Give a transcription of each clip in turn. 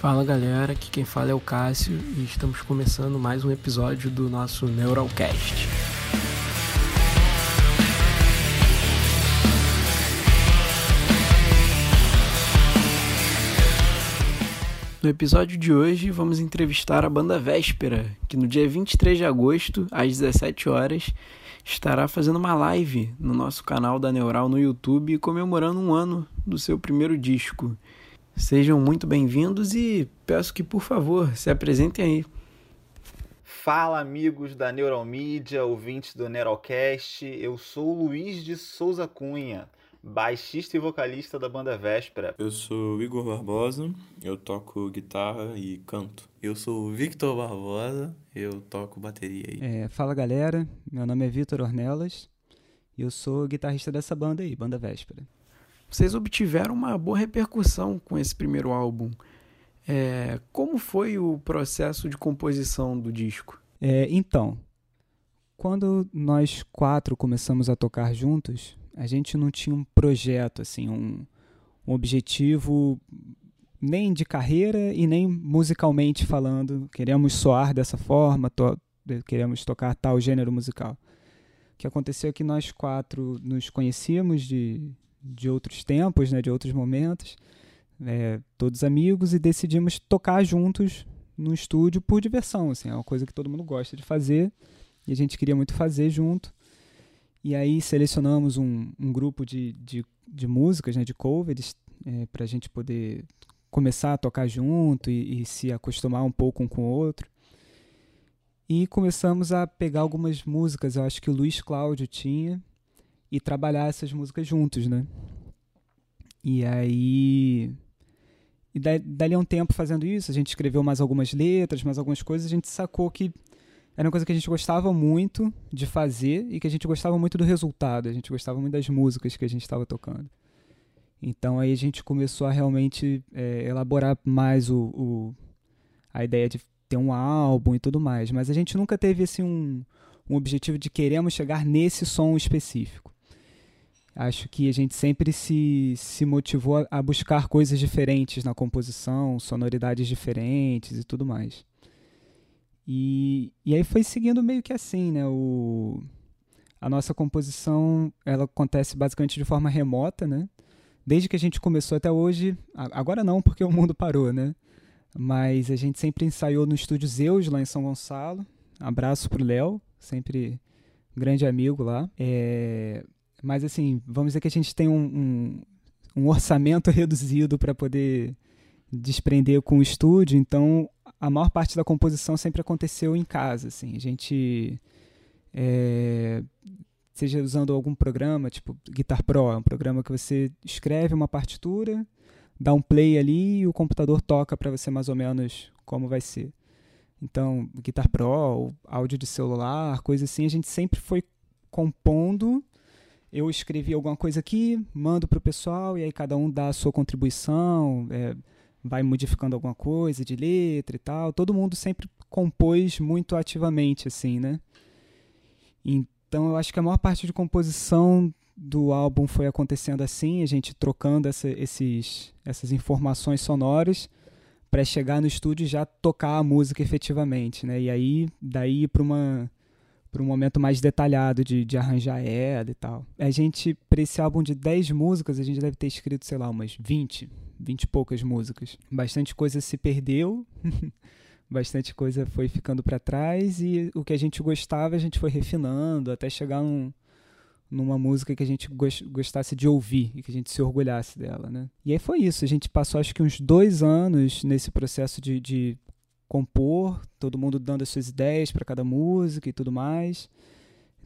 Fala galera, aqui quem fala é o Cássio e estamos começando mais um episódio do nosso Neuralcast. No episódio de hoje vamos entrevistar a banda Véspera, que no dia 23 de agosto, às 17 horas, estará fazendo uma live no nosso canal da Neural no YouTube comemorando um ano do seu primeiro disco. Sejam muito bem-vindos e peço que, por favor, se apresentem aí. Fala, amigos da Neuromídia, ouvintes do Neurocast. Eu sou o Luiz de Souza Cunha, baixista e vocalista da banda Véspera. Eu sou o Igor Barbosa, eu toco guitarra e canto. Eu sou o Victor Barbosa, eu toco bateria aí. É, fala galera, meu nome é Vitor Ornelas e eu sou guitarrista dessa banda aí, Banda Véspera vocês obtiveram uma boa repercussão com esse primeiro álbum. É, como foi o processo de composição do disco? É, então, quando nós quatro começamos a tocar juntos, a gente não tinha um projeto, assim, um, um objetivo nem de carreira e nem musicalmente falando. Queremos soar dessa forma, to queremos tocar tal gênero musical. O que aconteceu é que nós quatro nos conhecíamos de, de outros tempos, né, de outros momentos, é, todos amigos, e decidimos tocar juntos no estúdio por diversão. Assim, é uma coisa que todo mundo gosta de fazer e a gente queria muito fazer junto. E aí selecionamos um, um grupo de, de, de músicas, né, de covers, é, para a gente poder começar a tocar junto e, e, se acostumar um pouco um com o outro. E começamos a pegar algumas músicas, eu acho que o Luiz Cláudio tinha, e trabalhar essas músicas juntos, né? E aí. E dali a um tempo fazendo isso, a gente escreveu mais algumas letras, mais algumas coisas, a gente sacou que era uma coisa que a gente gostava muito de fazer e que a gente gostava muito do resultado, a gente gostava muito das músicas que a gente estava tocando. Então aí a gente começou a realmente é, elaborar mais o, o, a ideia de ter um álbum e tudo mais. Mas a gente nunca teve assim, um, um objetivo de queremos chegar nesse som específico acho que a gente sempre se, se motivou a, a, buscar coisas diferentes na composição, sonoridades diferentes e tudo mais. E, e aí foi seguindo meio que assim, né? O, a nossa composição ela acontece basicamente de forma remota, né? Desde que a gente começou até hoje, agora não porque o mundo parou, né? Mas a gente sempre ensaiou no estúdio Zeus, lá em São Gonçalo. Abraço pro Léo, sempre grande amigo lá. É, mas assim, vamos dizer que a gente tem um, um, um orçamento reduzido para poder desprender com o estúdio, então a maior parte da composição sempre aconteceu em casa, assim. A gente é, seja usando algum programa, tipo Guitar Pro, é um programa que você escreve uma partitura, dá um play ali e o computador toca para você mais ou menos como vai ser. Então, Guitar Pro, áudio de celular, coisa assim, a gente sempre foi compondo eu escrevi alguma coisa aqui, mando para o pessoal e aí cada um dá a sua contribuição, é, vai modificando alguma coisa de letra e tal. Todo mundo sempre compôs muito ativamente, assim, né? Então eu acho que a maior parte de composição do álbum foi acontecendo assim, a gente trocando essa, esses, essas informações sonoras para chegar no estúdio e já tocar a música efetivamente, né? E aí daí para uma para um momento mais detalhado de, de arranjar ela e tal. A gente, para esse álbum de 10 músicas, a gente deve ter escrito, sei lá, umas 20, 20 e poucas músicas. Bastante coisa se perdeu, bastante coisa foi ficando para trás e o que a gente gostava a gente foi refinando até chegar num, numa música que a gente gostasse de ouvir e que a gente se orgulhasse dela, né? E aí foi isso, a gente passou acho que uns dois anos nesse processo de, de compor, todo mundo dando as suas ideias para cada música e tudo mais,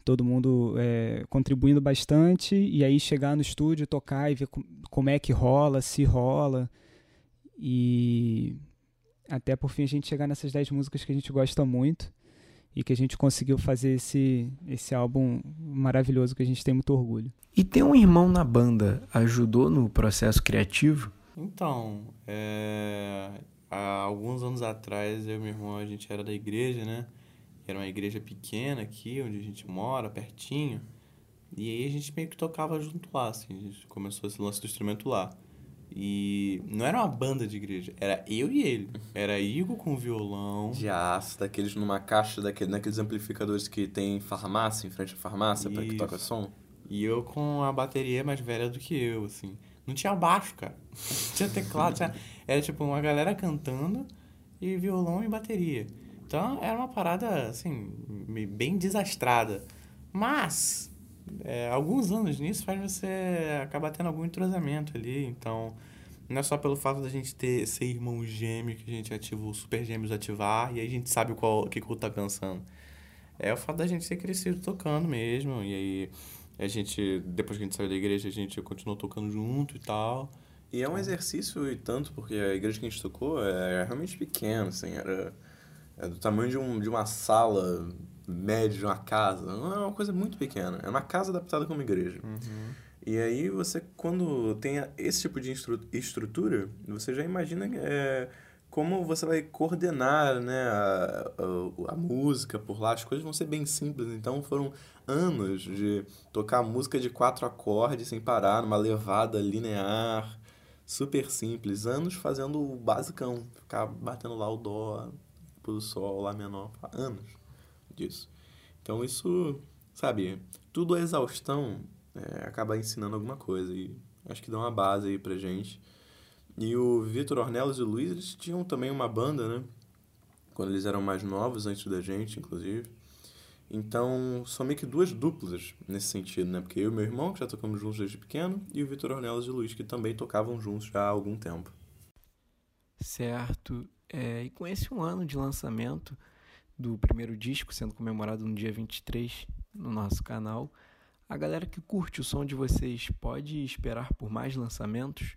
todo mundo é, contribuindo bastante, e aí chegar no estúdio, tocar e ver como é que rola, se rola, e até por fim a gente chegar nessas 10 músicas que a gente gosta muito e que a gente conseguiu fazer esse, esse álbum maravilhoso que a gente tem muito orgulho. E ter um irmão na banda ajudou no processo criativo? Então, é há alguns anos atrás, eu e meu irmão, a gente era da igreja, né? Era uma igreja pequena aqui, onde a gente mora, pertinho. E aí a gente meio que tocava junto lá, assim. A gente começou esse lance do instrumento lá. E não era uma banda de igreja, era eu e ele. Era Igor com violão. De aço, daqueles numa caixa, daquele, daqueles amplificadores que tem farmácia, em frente à farmácia, para que toca som. E eu com a bateria mais velha do que eu, assim. Não tinha baixo, cara. Não tinha teclado, tinha... Era tipo uma galera cantando e violão e bateria. Então era uma parada, assim, bem desastrada. Mas, é, alguns anos nisso faz você acabar tendo algum entrosamento ali. Então, não é só pelo fato da gente ter ser irmão gêmeo que a gente ativa o Super Gêmeos ativar e aí a gente sabe qual, que o outro tá pensando. É o fato da gente ter crescido tocando mesmo. E aí a gente, depois que a gente saiu da igreja, a gente continuou tocando junto e tal. E é um exercício e tanto, porque a igreja que a gente tocou é realmente pequena, assim, era, é do tamanho de, um, de uma sala média de uma casa. Não é uma coisa muito pequena. É uma casa adaptada como igreja. E aí você, quando tem esse tipo de estrutura, você já imagina é, como você vai coordenar né, a, a, a música por lá. As coisas vão ser bem simples. Então foram anos de tocar música de quatro acordes sem parar, numa levada linear, super simples. Anos fazendo o basicão, ficar batendo lá o dó, pro sol, lá menor. Anos disso. Então isso, sabe, tudo a exaustão é, acaba ensinando alguma coisa e acho que dá uma base aí pra gente. E o Vitor Ornelas e o Luiz, eles tinham também uma banda, né? Quando eles eram mais novos, antes da gente, inclusive. Então, são meio que duas duplas nesse sentido, né? Porque eu e meu irmão, que já tocamos juntos desde pequeno, e o Vitor Ornelas e o Luiz, que também tocavam juntos já há algum tempo. Certo. É, e com esse um ano de lançamento do primeiro disco, sendo comemorado no dia 23 no nosso canal, a galera que curte o som de vocês pode esperar por mais lançamentos?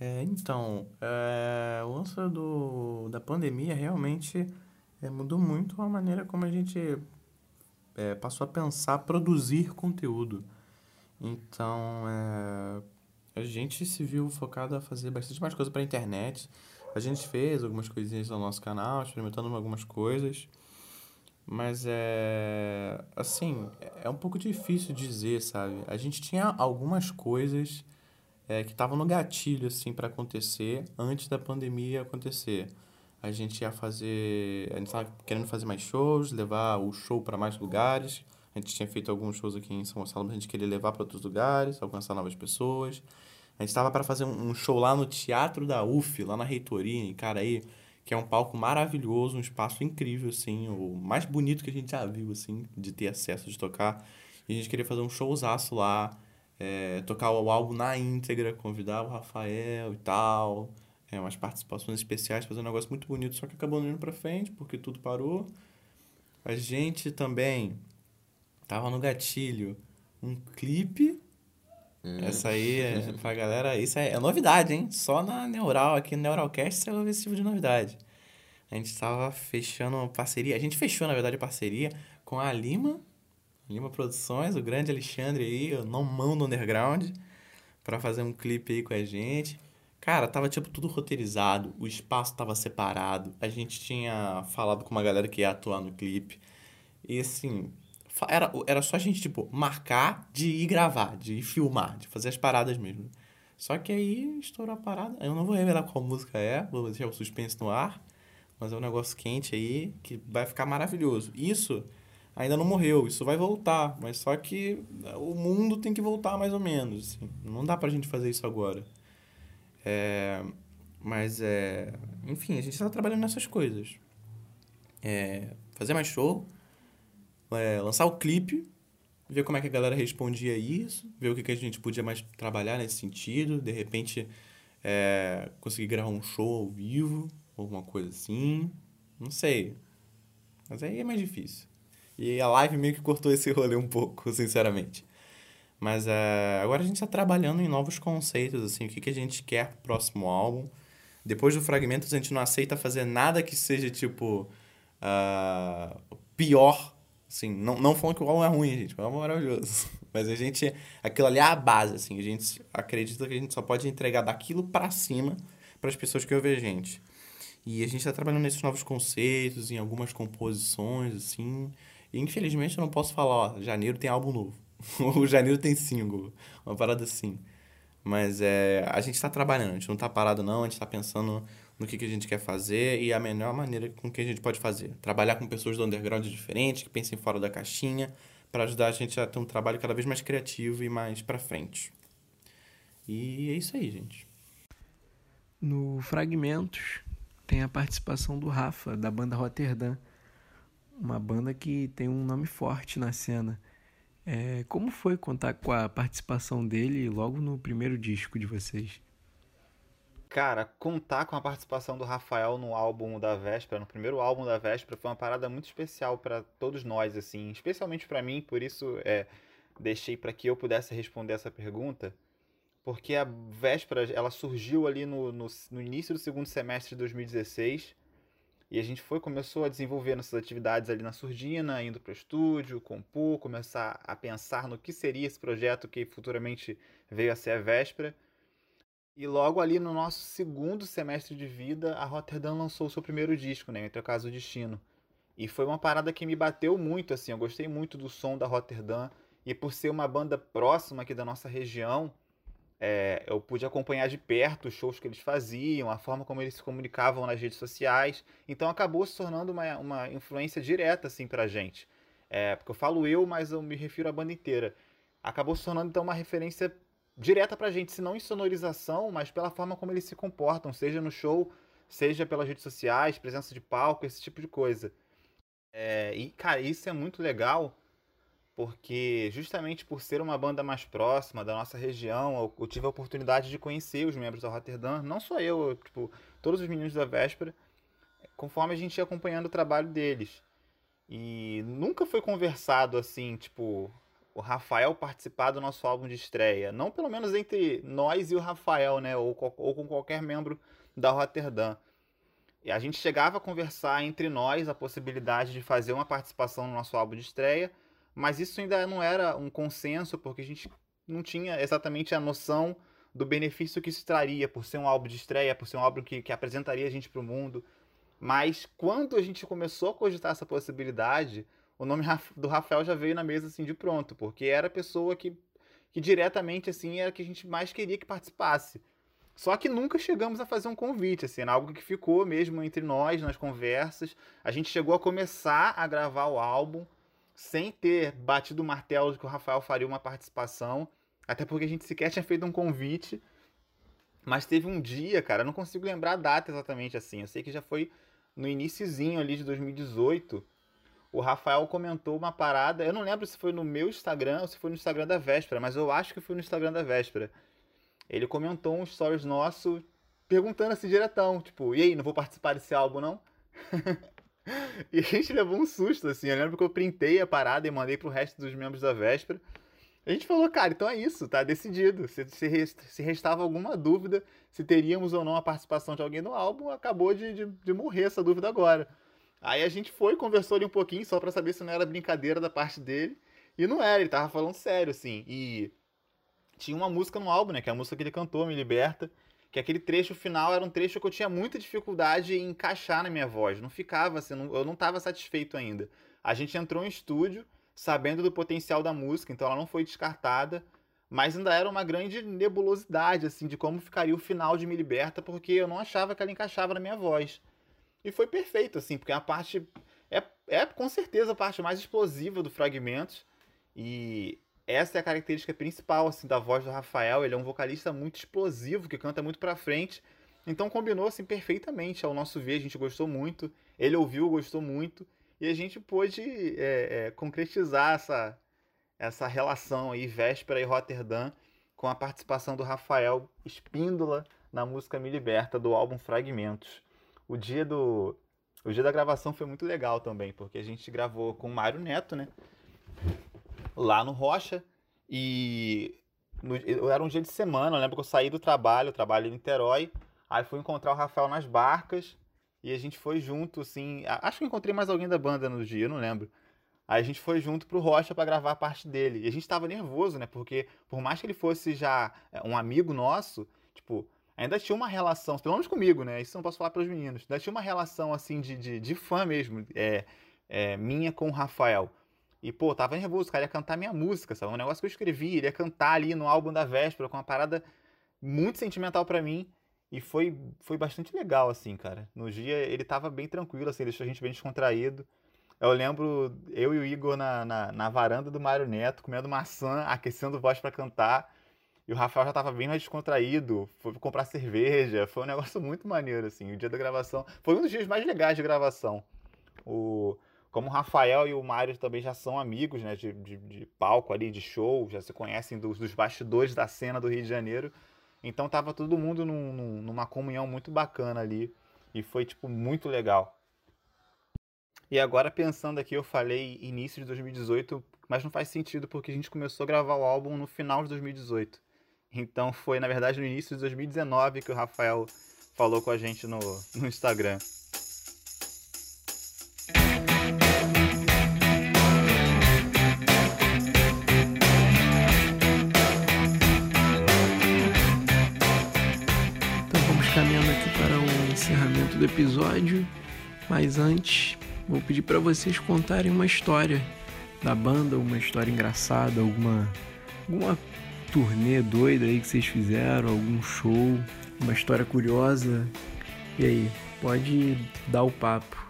É, então, é, o lance do, da pandemia realmente é, mudou muito a maneira como a gente é, passou a pensar produzir conteúdo. Então, é, a gente se viu focado a fazer bastante mais coisa para a internet. A gente fez algumas coisinhas no nosso canal, experimentando algumas coisas. Mas é. Assim, é um pouco difícil dizer, sabe? A gente tinha algumas coisas é, que estavam no gatilho, assim, para acontecer antes da pandemia acontecer. A gente ia fazer. A gente estava querendo fazer mais shows, levar o show para mais lugares. A gente tinha feito alguns shows aqui em São Gonçalo, mas a gente queria levar para outros lugares, alcançar novas pessoas. A gente estava para fazer um show lá no Teatro da UF, lá na Reitoria, em Caraí, que é um palco maravilhoso, um espaço incrível, assim, o mais bonito que a gente já viu, assim, de ter acesso, de tocar. E a gente queria fazer um showzaço lá, é, tocar o álbum na íntegra, convidar o Rafael e tal, é, umas participações especiais, fazer um negócio muito bonito, só que acabou não indo pra frente, porque tudo parou. A gente também tava no gatilho um clipe. Essa aí, é, pra galera, isso é, é novidade, hein? Só na Neural, aqui no Neuralcast, você vai ver esse tipo de novidade. A gente tava fechando uma parceria, a gente fechou, na verdade, parceria com a Lima, Lima Produções, o grande Alexandre aí, o não mão do underground, pra fazer um clipe aí com a gente. Cara, tava tipo tudo roteirizado, o espaço tava separado, a gente tinha falado com uma galera que ia atuar no clipe. E assim, era, era só a gente, tipo, marcar de ir gravar, de ir filmar, de fazer as paradas mesmo. Só que aí estourou a parada. Eu não vou revelar qual música é, vou deixar o suspense no ar. Mas é um negócio quente aí que vai ficar maravilhoso. Isso ainda não morreu, isso vai voltar. Mas só que o mundo tem que voltar mais ou menos. assim. Não dá pra gente fazer isso agora. É, mas é. Enfim, a gente tá trabalhando nessas coisas. É, fazer mais show, é, lançar o clipe, ver como é que a galera respondia isso, ver o que, que a gente podia mais trabalhar nesse sentido, de repente é, conseguir gravar um show ao vivo, alguma coisa assim, não sei. Mas aí é mais difícil. E a live meio que cortou esse rolê um pouco, sinceramente. Mas é, agora a gente está trabalhando em novos conceitos, assim, o que, que a gente quer pro próximo álbum. Depois do Fragmentos, a gente não aceita fazer nada que seja, tipo, ah, pior. Assim, não, não falando que o álbum é ruim, gente, o álbum é maravilhoso. Mas a gente, aquilo ali é a base, assim, a gente acredita que a gente só pode entregar daquilo pra cima para as pessoas que ouvem a gente. E a gente está trabalhando nesses novos conceitos, em algumas composições, assim. E infelizmente eu não posso falar, ó, janeiro tem álbum novo. Ou janeiro tem single, uma parada assim. Mas é, a gente está trabalhando, a gente não está parado não, a gente está pensando no que, que a gente quer fazer e a melhor maneira com que a gente pode fazer. Trabalhar com pessoas do underground diferente, que pensem fora da caixinha, para ajudar a gente a ter um trabalho cada vez mais criativo e mais para frente. E é isso aí, gente. No Fragmentos tem a participação do Rafa, da banda Rotterdam, uma banda que tem um nome forte na cena. É, como foi contar com a participação dele logo no primeiro disco de vocês? Cara, contar com a participação do Rafael no álbum da Véspera, no primeiro álbum da Véspera, foi uma parada muito especial para todos nós, assim, especialmente para mim, por isso é, deixei para que eu pudesse responder essa pergunta, porque a Véspera ela surgiu ali no, no, no início do segundo semestre de 2016 e a gente foi, começou a desenvolver nossas atividades ali na surdina, indo para o estúdio, compor, começar a pensar no que seria esse projeto que futuramente veio a ser a Véspera. E logo ali no nosso segundo semestre de vida, a Rotterdam lançou o seu primeiro disco, né? Entre o caso o Destino. E foi uma parada que me bateu muito, assim. Eu gostei muito do som da Rotterdam. E por ser uma banda próxima aqui da nossa região, é, eu pude acompanhar de perto os shows que eles faziam, a forma como eles se comunicavam nas redes sociais. Então acabou se tornando uma, uma influência direta, assim, pra gente. É, porque eu falo eu, mas eu me refiro à banda inteira. Acabou se tornando, então, uma referência direta pra gente, se não em sonorização, mas pela forma como eles se comportam, seja no show, seja pelas redes sociais, presença de palco, esse tipo de coisa. É, e, cara, isso é muito legal, porque justamente por ser uma banda mais próxima da nossa região, eu, tive a oportunidade de conhecer os membros da Rotterdam, não só eu, eu, tipo, todos os meninos da véspera, conforme a gente ia acompanhando o trabalho deles. E nunca foi conversado assim, tipo, o Rafael participar do nosso álbum de estreia. Não pelo menos entre nós e o Rafael, né? Ou, ou com qualquer membro da Rotterdam. E a gente chegava a conversar entre nós a possibilidade de fazer uma participação no nosso álbum de estreia, mas isso ainda não era um consenso, porque a gente não tinha exatamente a noção do benefício que isso traria por ser um álbum de estreia, por ser um álbum que, que apresentaria a gente para o mundo. Mas quando a gente começou a cogitar essa possibilidade, o nome do Rafael já veio na mesa assim de pronto, porque era a pessoa que, que diretamente assim era que a gente mais queria que participasse. Só que nunca chegamos a fazer um convite, assim, era algo que ficou mesmo entre nós nas conversas. A gente chegou a começar a gravar o álbum sem ter batido o martelo de que o Rafael faria uma participação, até porque a gente sequer tinha feito um convite. Mas teve um dia, cara, não consigo lembrar a data exatamente assim. Eu sei que já foi no iníciozinho ali de 2018 o Rafael comentou uma parada. Eu não lembro se foi no meu Instagram ou se foi no Instagram da Véspera, mas eu acho que foi no Instagram da Véspera. Ele comentou um stories nosso perguntando assim diretão, tipo, e aí, não vou participar desse álbum, não? e a gente levou um susto, assim. Eu lembro que eu printei a parada e mandei pro resto dos membros da Véspera. A gente falou, cara, então é isso, tá decidido. Se, se, se restava alguma dúvida se teríamos ou não a participação de alguém no álbum, acabou de, de, de morrer essa dúvida agora. Aí a gente foi, conversou ali um pouquinho só para saber se não era brincadeira da parte dele. E não era, ele tava falando sério, assim. E tinha uma música no álbum, né? Que é a música que ele cantou, Me Liberta. Que aquele trecho final era um trecho que eu tinha muita dificuldade em encaixar na minha voz. Não ficava assim, eu não estava satisfeito ainda. A gente entrou em estúdio sabendo do potencial da música, então ela não foi descartada. Mas ainda era uma grande nebulosidade, assim, de como ficaria o final de Me Liberta, porque eu não achava que ela encaixava na minha voz. E foi perfeito, assim, porque a parte. É, é com certeza a parte mais explosiva do Fragmentos. E essa é a característica principal, assim, da voz do Rafael. Ele é um vocalista muito explosivo, que canta muito pra frente. Então combinou, assim, perfeitamente ao nosso ver. A gente gostou muito. Ele ouviu, gostou muito. E a gente pôde é, é, concretizar essa, essa relação aí, Véspera e Rotterdam, com a participação do Rafael Espíndola na música Me Liberta, do álbum Fragmentos o dia do. O dia da gravação foi muito legal também, porque a gente gravou com o Mário Neto, né? Lá no Rocha. E no, era um dia de semana, eu lembro que eu saí do trabalho, eu trabalho em Niterói. Aí fui encontrar o Rafael nas barcas. E a gente foi junto, assim. Acho que encontrei mais alguém da banda no dia, eu não lembro. Aí a gente foi junto pro Rocha para gravar a parte dele. E a gente tava nervoso, né? Porque por mais que ele fosse já é, um amigo nosso, tipo, ainda tinha uma relação, pelo menos comigo, né? Isso não posso falar para os meninos. Ainda tinha uma relação, assim, de, de, de fã mesmo, é, é, minha com o Rafael. E, pô, tava nervoso, o cara ia cantar minha música, sabe? Um negócio que eu escrevi, ele ia cantar ali no álbum da véspera, com uma parada muito sentimental pra mim e foi, foi bastante legal, assim, cara. No dia ele tava bem tranquilo, assim, deixou a gente bem descontraído. Eu lembro eu e o Igor na, na, na varanda do Mário Neto, comendo maçã, aquecendo voz pra cantar. E o Rafael já tava bem mais descontraído, foi comprar cerveja, foi um negócio muito maneiro, assim. O dia da gravação foi um dos dias mais legais de gravação. O, como o Rafael e o Mário também já são amigos, né, de, de, de palco ali, de show, já se conhecem dos, dos, bastidores da cena do Rio de Janeiro. Então tava todo mundo num, num, numa comunhão muito bacana ali. E foi, tipo, muito legal. E agora pensando aqui, eu falei início de 2018, mas não faz sentido porque a gente começou a gravar o álbum no final de 2018. Então foi, na verdade, no início de 2019 que o Rafael falou com a gente no, no Instagram. Episódio, mas antes vou pedir para vocês contarem uma história da banda, uma história engraçada, alguma alguma turnê doida aí que vocês fizeram, algum show, uma história curiosa. E aí, pode dar o papo.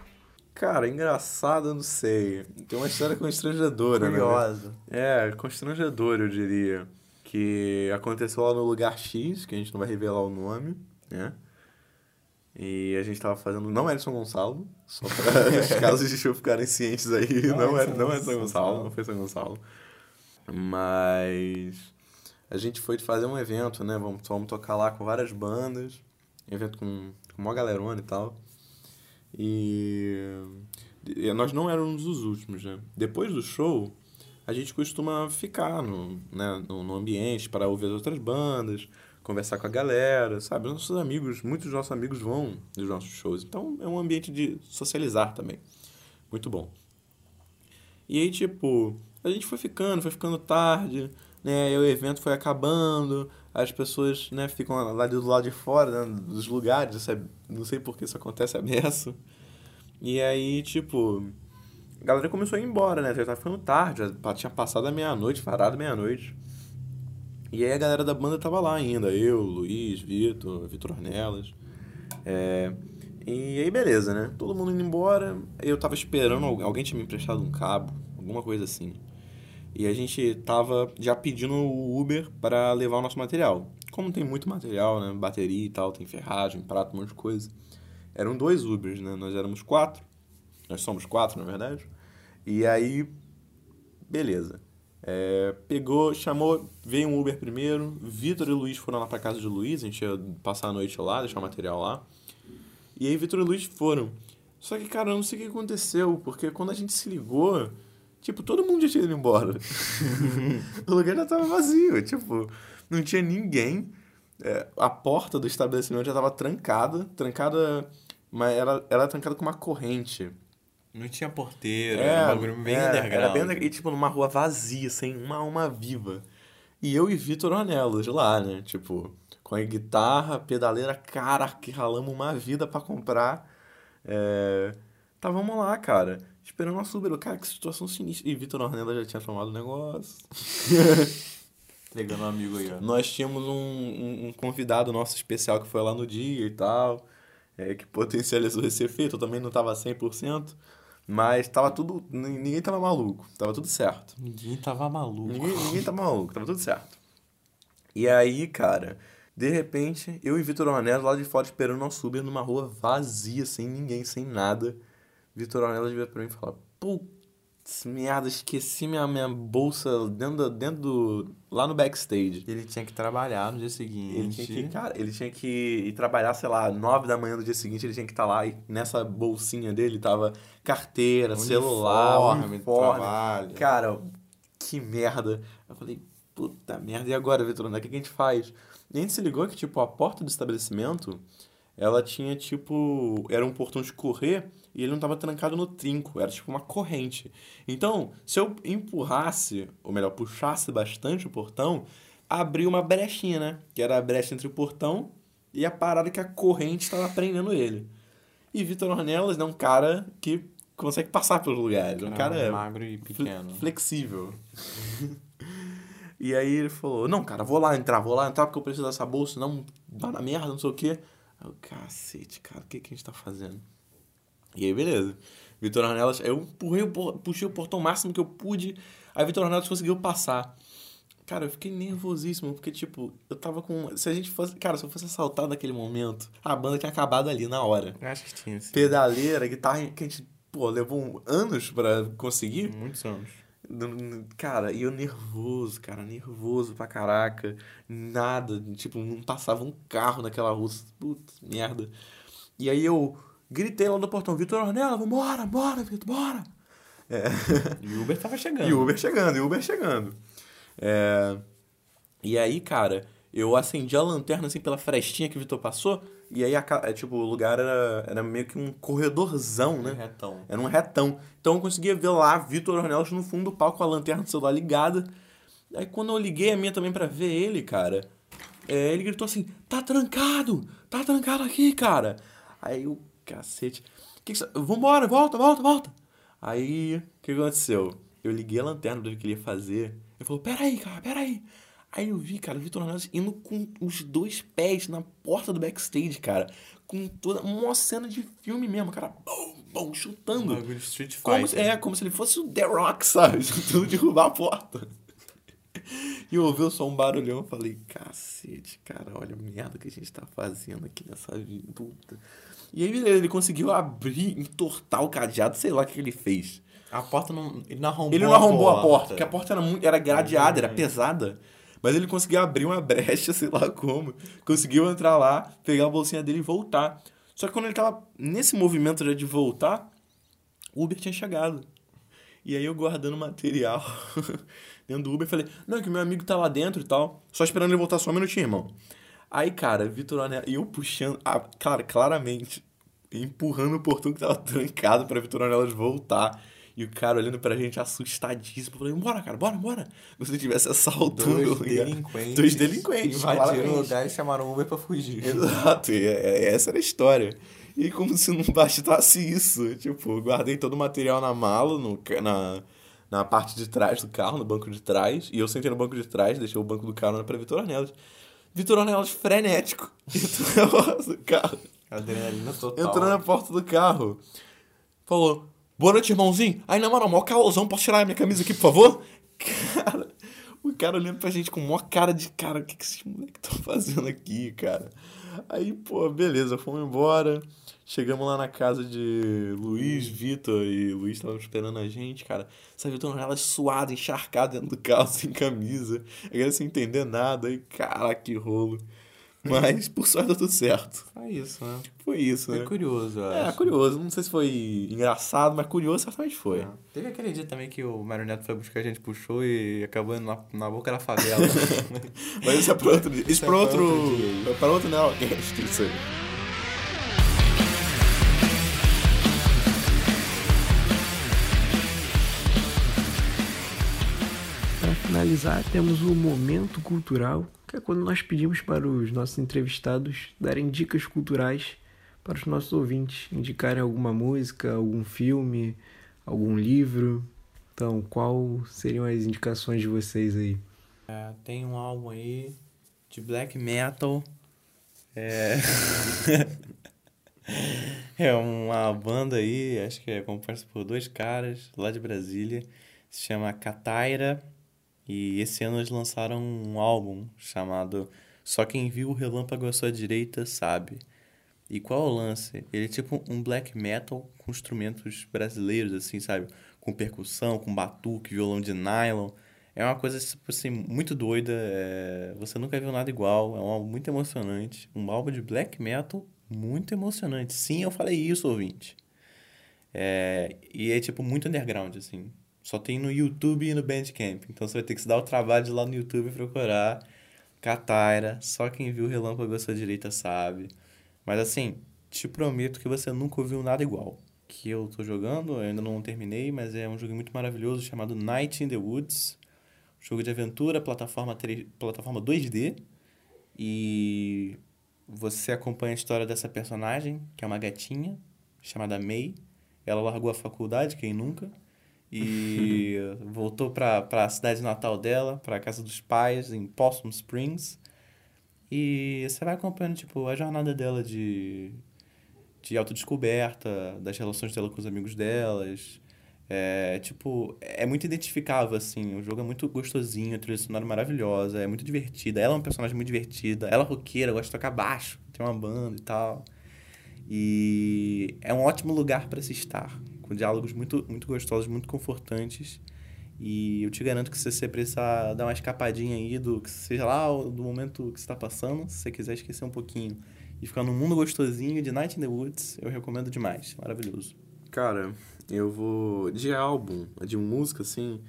Cara, engraçado, eu não sei. Tem uma história constrangedora, né? Curiosa. É, constrangedora, eu diria. Que aconteceu lá no lugar X, que a gente não vai revelar o nome, né? E a gente tava fazendo. Não era São Gonçalo, só para os casos de show ficarem cientes aí. Não, não, era, não é São Gonçalo, não foi São Gonçalo. Mas. A gente foi fazer um evento, né? Vamos, vamos tocar lá com várias bandas. Evento com, com uma galerona e tal. E, e nós não éramos os últimos, né? Depois do show, a gente costuma ficar no, né, no, no ambiente para ouvir as outras bandas, conversar com a galera, sabe? Nossos amigos, muitos dos nossos amigos vão nos nossos shows. Então é um ambiente de socializar também. Muito bom. E aí, tipo, a gente foi ficando, foi ficando tarde, né? E o evento foi acabando, as pessoas, né, ficam lá do lado de fora, né, dos lugares, isso é, não sei por que isso acontece a beça. E aí, tipo, a galera começou a ir embora, né? Já tava ficando tarde, já tinha passado a meia-noite, varado meia-noite. E aí a galera da banda tava lá ainda, eu, Luiz, Vitor, Vitor Ornelas. É, e aí beleza, né? Todo mundo indo embora, eu tava esperando, alguém tinha me emprestado um cabo, alguma coisa assim. E a gente tava já pedindo o Uber para levar o nosso material. Como tem muito material, né? Bateria e tal, tem ferragem, prato, um monte de coisa. Eram dois Ubers, né? Nós éramos quatro. Nós somos quatro, na verdade. E aí, beleza. É, pegou, chamou, veio um Uber primeiro. Vitor e Luiz foram lá pra casa de Luiz, a gente ia passar a noite lá, deixar o material lá. E aí Vitor e Luiz foram. Só que, cara, eu não sei o que aconteceu, porque quando a gente se ligou, tipo, todo mundo já tinha ido embora. o lugar já tava vazio, tipo, não tinha ninguém. É, a porta do estabelecimento já tava trancada, trancada, mas ela era trancada com uma corrente. Não tinha porteira, É, era um bagulho bem é, underground. Era bem E, tipo, numa rua vazia, sem uma alma viva. E eu e Vitor Ornelas lá, né? Tipo, com a guitarra, pedaleira, cara, que ralamos uma vida pra comprar. É... Tá, vamos lá, cara. Esperando nosso Uber. Cara, que situação sinistra. E Vitor Ornelas já tinha tomado o negócio. Pegando um amigo aí, ó. Nós tínhamos um, um, um convidado nosso especial que foi lá no dia e tal, é, que potencializou esse efeito. Eu também não tava 100%, mas tava tudo. nin- Ninguém tava maluco, tava tudo certo. Ninguém tava maluco. Ninguém, ninguém tava maluco, tava tudo certo. E aí, cara, de repente, eu e Vitor Ornelas lá de fora esperando nosso Uber numa rua vazia, sem ninguém, sem nada. Vitor Ornelas vira pra mim e fala: Putz, merda, esqueci minha, minha bolsa dentro, dentro do. lá no backstage. Ele tinha que trabalhar no dia seguinte. Ele tinha que, cara, ele tinha que ir trabalhar, sei lá, nove da manhã do dia seguinte, ele tinha que estar lá e nessa bolsinha dele tava carteira, celular, Uniforme, uniforme. trabalho. Cara, que merda. Eu falei, puta merda, e agora, Vitor? O que, que a gente faz? E a gente se ligou que, tipo, a porta do estabelecimento, ela tinha, tipo, era um portão de correr e ele não tava trancado no trinco, era tipo uma corrente. Então, se eu empurrasse, ou melhor, puxasse bastante o portão, abria uma brechinha, né? Que era a brecha entre o portão e a parada que a corrente estava prendendo ele. E Vitor Ornelas é um cara que consegue passar pelos lugares. É um Cara, magro e pequeno. flexível. E aí ele falou, não, cara, vou lá entrar, vou lá entrar porque eu preciso dessa bolsa, não vai dar merda, não sei o quê. Eu, cacete, cara, o que, que a gente tá fazendo? E aí, beleza. Vitor Ornelas, eu empurrei puxei o portão máximo que eu pude, aí Vitor Ornelas conseguiu passar. Cara, eu fiquei nervosíssimo, porque, tipo, eu tava com. Se a gente fosse. Cara, se eu fosse assaltado naquele momento, a banda tinha acabado ali na hora. Acho que tinha, sim. Pedaleira, guitarra que a gente, pô, levou anos pra conseguir. Muitos anos. Cara, e eu nervoso, cara, nervoso pra caraca. Nada, tipo, não passava um carro naquela rua. Putz, merda. E aí eu gritei lá no portão, Vitor Ornella, vambora, bora, Vitor, bora. E o Uber tava chegando. E o Uber chegando, e o Uber chegando. É, E aí, cara, eu acendi a lanterna assim pela frestinha que o Vitor passou. E aí, é, tipo, o lugar era, era meio que um corredorzão, né? Retão. Era um retão. Então eu conseguia ver lá Vitor Ornelas no fundo do palco com a lanterna do celular ligada. Aí quando eu liguei a minha também pra ver ele, cara, é, ele gritou assim: tá trancado! Tá trancado aqui, cara! Aí o cacete. Que que, Vambora, volta, volta, volta! Aí, o que aconteceu? Eu liguei a lanterna pra ver o que ele ia fazer. Ele falou: peraí, cara, peraí. Aí eu vi, cara, o Vitor Ornelas indo com os dois pés na porta do backstage, cara. Com toda uma cena de filme mesmo, cara. Bum, bum, chutando. De Street Como Fighter. é, como se ele fosse o The Rock, sabe? Tentando derrubar a porta. E eu ouvi só um barulhão e falei, cacete, cara, olha a merda que a gente tá fazendo aqui nessa vida. Puta. E aí, ele conseguiu abrir, entortar o cadeado, sei lá o que ele fez. A porta não. Ele não arrombou Ele não arrombou a porta, porque a porta era muito. Era gradeada, era pesada. Mas ele conseguiu abrir uma brecha, sei lá como. Conseguiu entrar lá, pegar a bolsinha dele e voltar. Só que quando ele tava nesse movimento já de voltar, o Uber tinha chegado. E aí eu guardando material dentro do Uber, falei, não, que meu amigo tá lá dentro e tal. Só esperando ele voltar só um minutinho, irmão. Aí, cara, Vitor e eu puxando, ah, cara, claramente, empurrando o portão que tava trancado pra Vitor Ornelas voltar. E o cara olhando pra gente assustadíssimo. Falei, bora, cara, bora, bora. Como se ele estivesse assaltando Dois lugar. delinquentes. Dois delinquentes. Invadiram o lugar e chamaram o Uber pra fugir. Exato, e é- é- essa era a história. E como se não bastasse isso, tipo, guardei todo o material na mala, no, na, na parte de trás do carro, no banco de trás, e eu sentei no banco de trás, deixei o banco do carro pra Vitor Ornelas. Vitor Ornelas frenético, entrou do carro, Adrenalina total. entrou na porta do carro, falou, boa noite, irmãozinho. Aí, na moral, mó calosão, posso tirar a minha camisa aqui, por favor? Cara, o cara olhando pra gente com mó cara de, cara, o que, que esses moleques estão fazendo aqui, cara? Aí, pô, beleza, fomos embora. Chegamos lá na casa de Luiz, Vitor e Luiz estavam esperando a gente, cara. Sabe, Vitor ela suado, encharcado dentro do carro, sem camisa. Aí sem entender nada. Aí, cara, que rolo. Mas, por sorte, deu tudo certo. Foi isso, né? Foi isso, Foi né? curioso, eu É, acho. curioso. Não sei se foi engraçado, mas curioso certamente foi. É. Teve aquele dia também que o Mário Neto foi buscar a gente show e acabou indo na, na boca da favela. Mas isso é pra outro dia. Isso Isso é é pra pra outro. É pra outro Neocast, isso aí. Para finalizar, temos o momento cultural, que é quando nós pedimos para os nossos entrevistados darem dicas culturais para os nossos ouvintes, indicarem alguma música, algum filme, algum livro. Então, qual seriam as indicações de vocês aí? Tem um álbum aí de black metal. É. é uma banda aí, acho que é composta por dois caras lá de Brasília. Se chama Cataira. E esse ano eles lançaram um álbum chamado Só Quem Viu o Relâmpago à Sua Direita Sabe. E qual é o lance? Ele é tipo um black metal com instrumentos brasileiros, assim, sabe? Com percussão, com batuque, violão de nylon. É uma coisa, tipo assim, muito doida. é, Você nunca viu nada igual. É um álbum muito emocionante. Um álbum de black metal muito emocionante. Sim, eu falei isso, ouvinte. É, E é, tipo, muito underground, assim. Só tem no YouTube e no Bandcamp. Então você vai ter que se dar o trabalho de ir lá no YouTube procurar Cataira. Só quem viu o Relâmpago à sua direita sabe. Mas assim, te prometo que você nunca ouviu nada igual. Que eu tô jogando, eu ainda não terminei, mas é um jogo muito maravilhoso chamado Night in the Woods. Jogo de aventura, plataforma, 3, plataforma 2D. E você acompanha a história dessa personagem, que é uma gatinha, chamada May. Ela largou a faculdade, quem nunca? E voltou para a cidade natal dela, para a casa dos pais, em Possum Springs. E você vai acompanhando, tipo, a jornada dela de, de autodescoberta, das relações dela com os amigos delas. É, tipo, é muito identificável, assim. O jogo é muito gostosinho, a trilha sonora maravilhosa, é muito divertida. Ela é uma personagem muito divertida. Ela é roqueira, gosta de tocar baixo, tem uma banda e tal. E é um ótimo lugar para se estar, com diálogos muito, muito gostosos, muito confortantes. E eu te garanto que se você precisar dar uma escapadinha aí do que seja lá do momento que você está passando, se você quiser esquecer um pouquinho e ficar num mundo gostosinho de Night in the Woods, eu recomendo demais. Maravilhoso. Cara, eu vou. De álbum, de música, assim.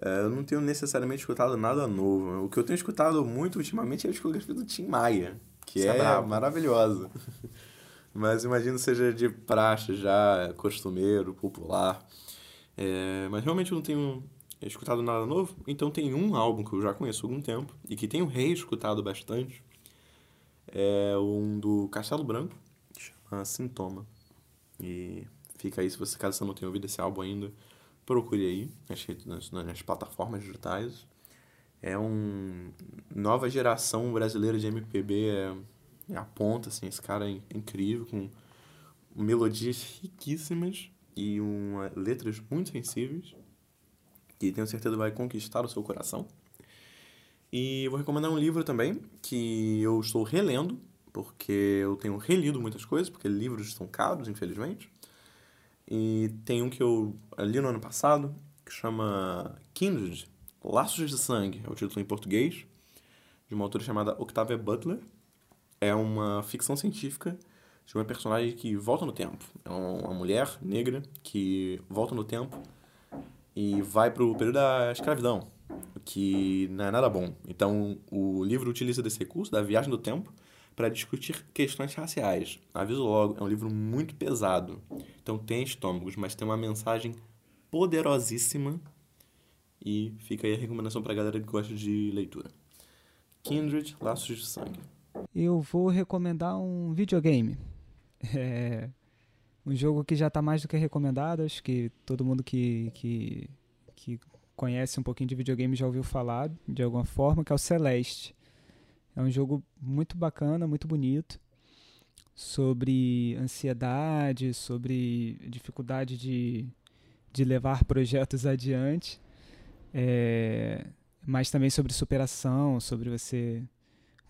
É, eu não tenho necessariamente escutado nada novo. O que eu tenho escutado muito ultimamente é a discografia do Tim Maia, que Isso é, é maravilhosa. mas imagino seja de praxe já, costumeiro, popular. É, mas realmente eu não tenho escutado nada novo. Então tem um álbum que eu já conheço há algum tempo e que tenho reescutado bastante. É um do Castelo Branco, que chama Sintoma. E Fica aí, se você, caso você não tenha ouvido esse álbum ainda, procure aí nas, nas, nas plataformas digitais. É um nova geração brasileira de MPB é, é a ponta, assim, esse cara é incrível, com melodias riquíssimas e uma, letras muito sensíveis, que tenho certeza vai conquistar o seu coração. E vou recomendar um livro também, que eu estou relendo, porque eu tenho relido muitas coisas, porque livros estão caros, infelizmente. E tem um que eu li no ano passado, que chama Kindred, Laços de Sangue, é o título em português, de uma autora chamada Octavia Butler. É uma ficção científica de uma personagem que volta no tempo. É uma mulher negra que volta no tempo e vai para o período da escravidão, que não é nada bom. Então, o livro utiliza desse recurso, da viagem do tempo, para discutir questões raciais. Aviso logo, é um livro muito pesado. Então tem estômagos, mas tem uma mensagem poderosíssima. E fica aí a recomendação para a galera que gosta de leitura. Kindred, Laços de Sangue. Eu vou recomendar um videogame. É um jogo que já está mais do que recomendado. Acho que todo mundo que, que, que conhece um pouquinho de videogame já ouviu falar de alguma forma, que é o Celeste. É um jogo muito bacana, muito bonito, sobre ansiedade, sobre dificuldade de, de levar projetos adiante, é, mas também sobre superação, sobre você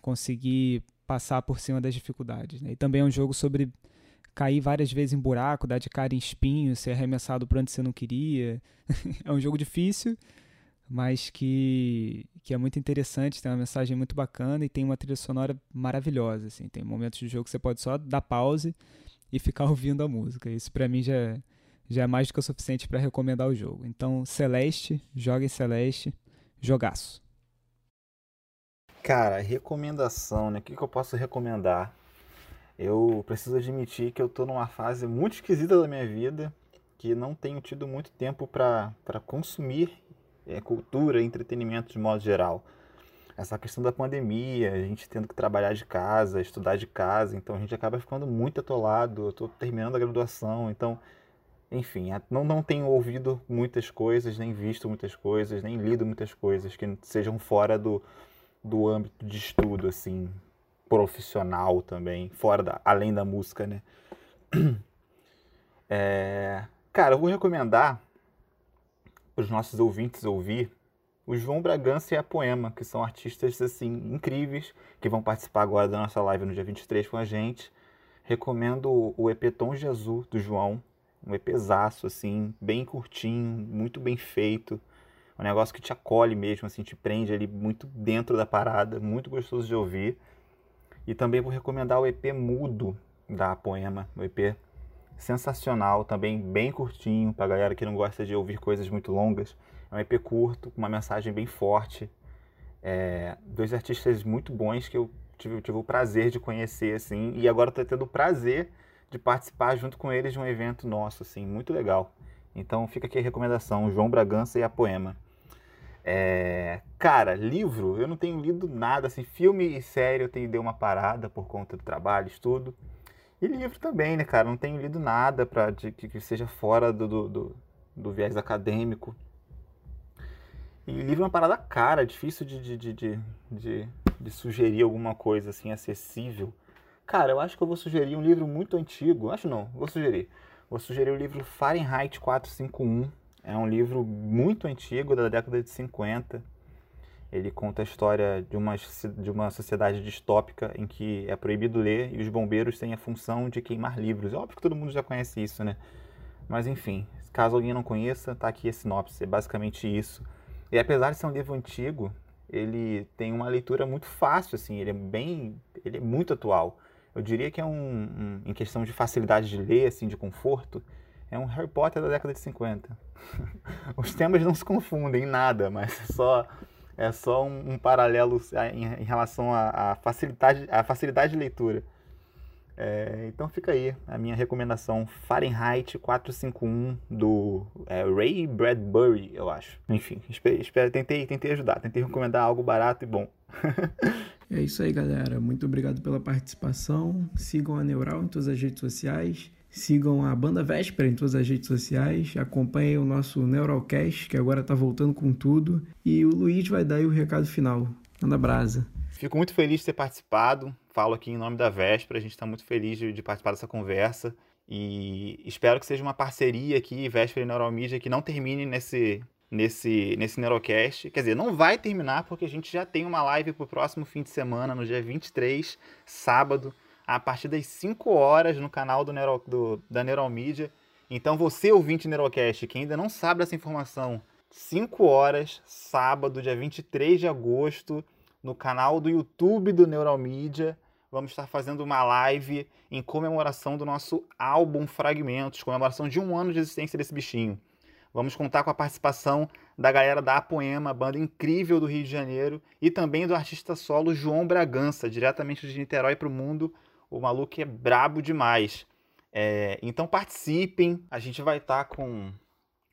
conseguir passar por cima das dificuldades. Né? E também é um jogo sobre cair várias vezes em buraco, dar de cara em espinho, ser arremessado para onde você não queria. é um jogo difícil, mas que, que é muito interessante, tem uma mensagem muito bacana e tem uma trilha sonora maravilhosa. Assim. Tem momentos do jogo que você pode só dar pause e ficar ouvindo a música. Isso para mim já, já é mais do que o suficiente para recomendar o jogo. Então, Celeste, jogue Celeste, jogaço. Cara, recomendação, né? O que, eu posso recomendar? Eu preciso admitir que eu tô numa fase muito esquisita da minha vida, que não tenho tido muito tempo para consumir é, cultura, entretenimento de modo geral. Essa questão da pandemia, a gente tendo que trabalhar de casa, estudar de casa, então a gente acaba ficando muito atolado. Eu estou terminando a graduação, então, enfim, não, não tenho ouvido muitas coisas, nem visto muitas coisas, nem lido muitas coisas que sejam fora do, do âmbito de estudo, assim, profissional também, fora da, além da música, né? É, cara, eu vou recomendar para os nossos ouvintes ouvir o João Bragança e a Poema, que são artistas assim incríveis, que vão participar agora da nossa live no dia 23 com a gente. Recomendo o EP Tom Jesus do João, um EPzaço assim, bem curtinho, muito bem feito. Um negócio que te acolhe mesmo, assim, te prende ali muito dentro da parada, muito gostoso de ouvir. E também vou recomendar o EP Mudo da Poema, o EP sensacional, também bem curtinho, para galera que não gosta de ouvir coisas muito longas. É um EP curto, com uma mensagem bem forte. É, dois artistas muito bons que eu tive, tive o prazer de conhecer, assim, e agora estou tendo o prazer de participar junto com eles de um evento nosso, assim, muito legal. Então fica aqui a recomendação, João Bragança e a Poema. É, cara, livro, eu não tenho lido nada, assim, filme e série eu tenho deu uma parada por conta do trabalho, estudo. E livro também, né, cara? Não tenho lido nada de, que, que seja fora do, do, do, do viés acadêmico. E livro é uma parada cara, difícil de, de, de, de, de, de sugerir alguma coisa assim acessível. Cara, eu acho que eu vou sugerir um livro muito antigo. Acho não, vou sugerir. Vou sugerir o livro Fahrenheit 451. É um livro muito antigo, da década de 50. Ele conta a história de uma, de uma sociedade distópica em que é proibido ler e os bombeiros têm a função de queimar livros. É óbvio que todo mundo já conhece isso, né? Mas enfim, caso alguém não conheça, tá aqui a sinopse. É basicamente isso. E apesar de ser um livro antigo, ele tem uma leitura muito fácil, assim, ele é bem, ele é muito atual. Eu diria que é um, um, em questão de facilidade de ler, assim, de conforto, é um Harry Potter da década de 50. Os temas não se confundem em nada, mas é só, é só um, um paralelo em, em relação à, à, facilidade, à facilidade de leitura. É, então fica aí a minha recomendação Fahrenheit 451 do é, Ray Bradbury, eu acho. Enfim, espero, espero, tentei, tentei ajudar, tentei recomendar algo barato e bom. é isso aí, galera. Muito obrigado pela participação. Sigam a Neural em todas as redes sociais. Sigam a Banda Véspera em todas as redes sociais. Acompanhem o nosso Neuralcast, que agora está voltando com tudo. E o Luiz vai dar aí o recado final. Manda brasa. Fico muito feliz de ter participado. Falo aqui em nome da Véspera. A gente está muito feliz de, de, participar dessa conversa. E espero que seja uma parceria aqui, Véspera e Neuromídia, que não termine nesse, nesse, nesse Neurocast. Quer dizer, não vai terminar, porque a gente já tem uma live para o próximo fim de semana, no dia 23, sábado, a partir das 5 horas, no canal do, Neuro, do da. Então, você, ouvinte Neurocast, que ainda não sabe dessa informação, 5 horas, sábado, dia 23 de agosto no canal do YouTube do Neuralmídia. Vamos estar fazendo uma live em comemoração do nosso álbum Fragmentos, comemoração de um ano de existência desse bichinho. Vamos contar com a participação da galera da Apoema, banda incrível do Rio de Janeiro, e também do artista solo João Bragança, diretamente de Niterói para o mundo. O maluco é brabo demais. É, então participem, a gente vai estar com,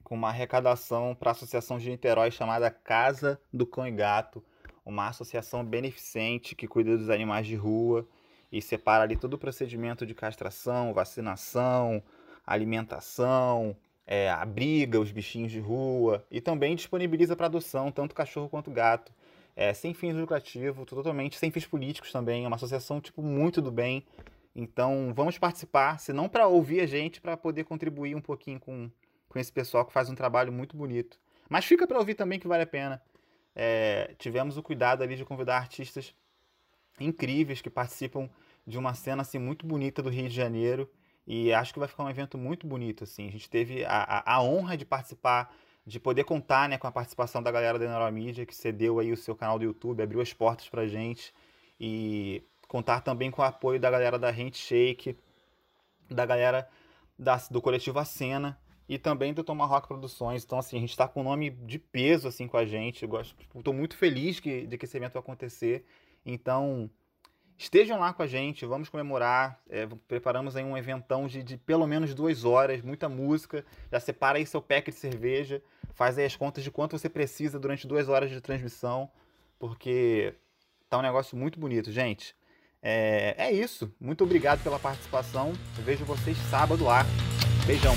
com uma arrecadação para a Associação de Niterói chamada Casa do Cão e Gato. Uma associação beneficente que cuida dos animais de rua e separa ali todo o procedimento de castração, vacinação, alimentação, é, abriga os bichinhos de rua e também disponibiliza para adoção tanto cachorro quanto gato, é, sem fins lucrativos, totalmente sem fins políticos também, é uma associação tipo muito do bem. Então vamos participar, se não para ouvir a gente, para poder contribuir um pouquinho com, com esse pessoal que faz um trabalho muito bonito. Mas fica para ouvir também que vale a pena é, tivemos o cuidado ali de convidar artistas incríveis que participam de uma cena assim muito bonita do Rio de Janeiro e acho que vai ficar um evento muito bonito assim. A gente teve a, a, a honra de participar, de poder contar né, com a participação da galera da Neuromídia que cedeu aí o seu canal do YouTube, abriu as portas pra gente e contar também com o apoio da galera da Handshake, da galera da, do coletivo A Cena, e também do Tomahawk Produções. Então, assim, a gente está com um nome de peso assim com a gente. Eu gosto, estou tipo, muito feliz que, de que esse evento vai acontecer. Então, estejam lá com a gente, vamos comemorar. É, preparamos aí um eventão de, de, pelo menos duas horas, muita música. Já separa aí seu pack de cerveja, faz aí as contas de quanto você precisa durante duas horas de transmissão, porque tá um negócio muito bonito, gente. É, é isso. Muito obrigado pela participação. Eu vejo vocês sábado lá. Beijão.